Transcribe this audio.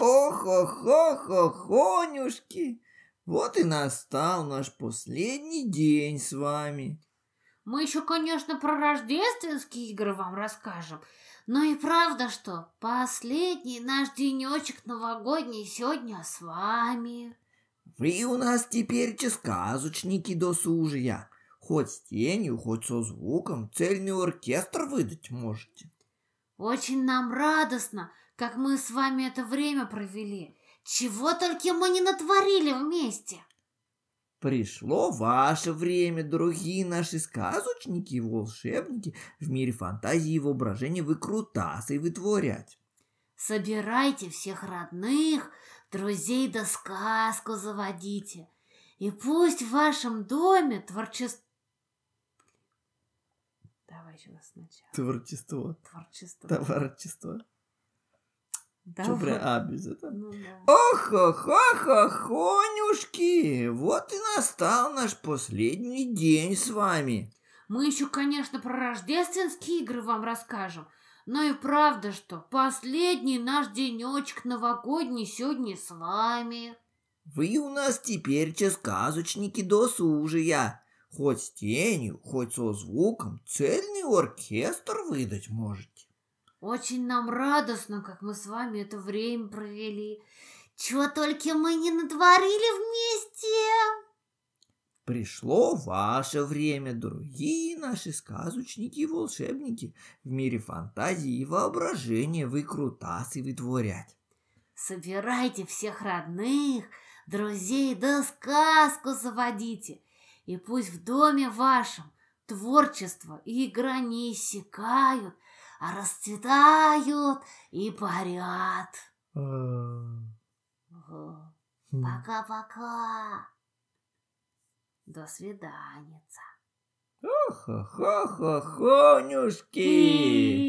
О-хо-хо-хо-хонюшки! Вот и настал наш последний день с вами. Мы еще, конечно, про рождественские игры вам расскажем. Но и правда, что последний наш денечек новогодний сегодня с вами. Вы у нас теперь сказочники досужия. Хоть с тенью, хоть со звуком цельный оркестр выдать можете. Очень нам радостно, как мы с вами это время провели. Чего только мы не натворили вместе. Пришло ваше время, дорогие наши сказочники и волшебники, в мире фантазии и воображения выкрутасы и вытворять. Собирайте всех родных, друзей да сказку заводите. И пусть в вашем доме творчество... Давай еще раз сначала. Творчество. Творчество. Творчество. Что Давай. прям а, без этого? Ну да. Ох-ха-ха-хонюшки! Вот и настал наш последний день с вами. Мы еще, конечно, про рождественские игры вам расскажем. Но и правда, что последний наш денечек новогодний сегодня с вами. Вы у нас теперь сказочники досужия. Хоть с тенью, хоть со звуком цельный оркестр выдать можете. Очень нам радостно, как мы с вами это время провели. Чего только мы не натворили вместе. Пришло ваше время, дорогие наши сказочники и волшебники, в мире фантазии и воображения выкрутасы вытворять. Собирайте всех родных, друзей, да сказку заводите. И пусть в доме вашем творчество и игра не иссякают, а расцветают и парят. Ого. Пока-пока. До свидания. Ха-ха-ха-хонюшки!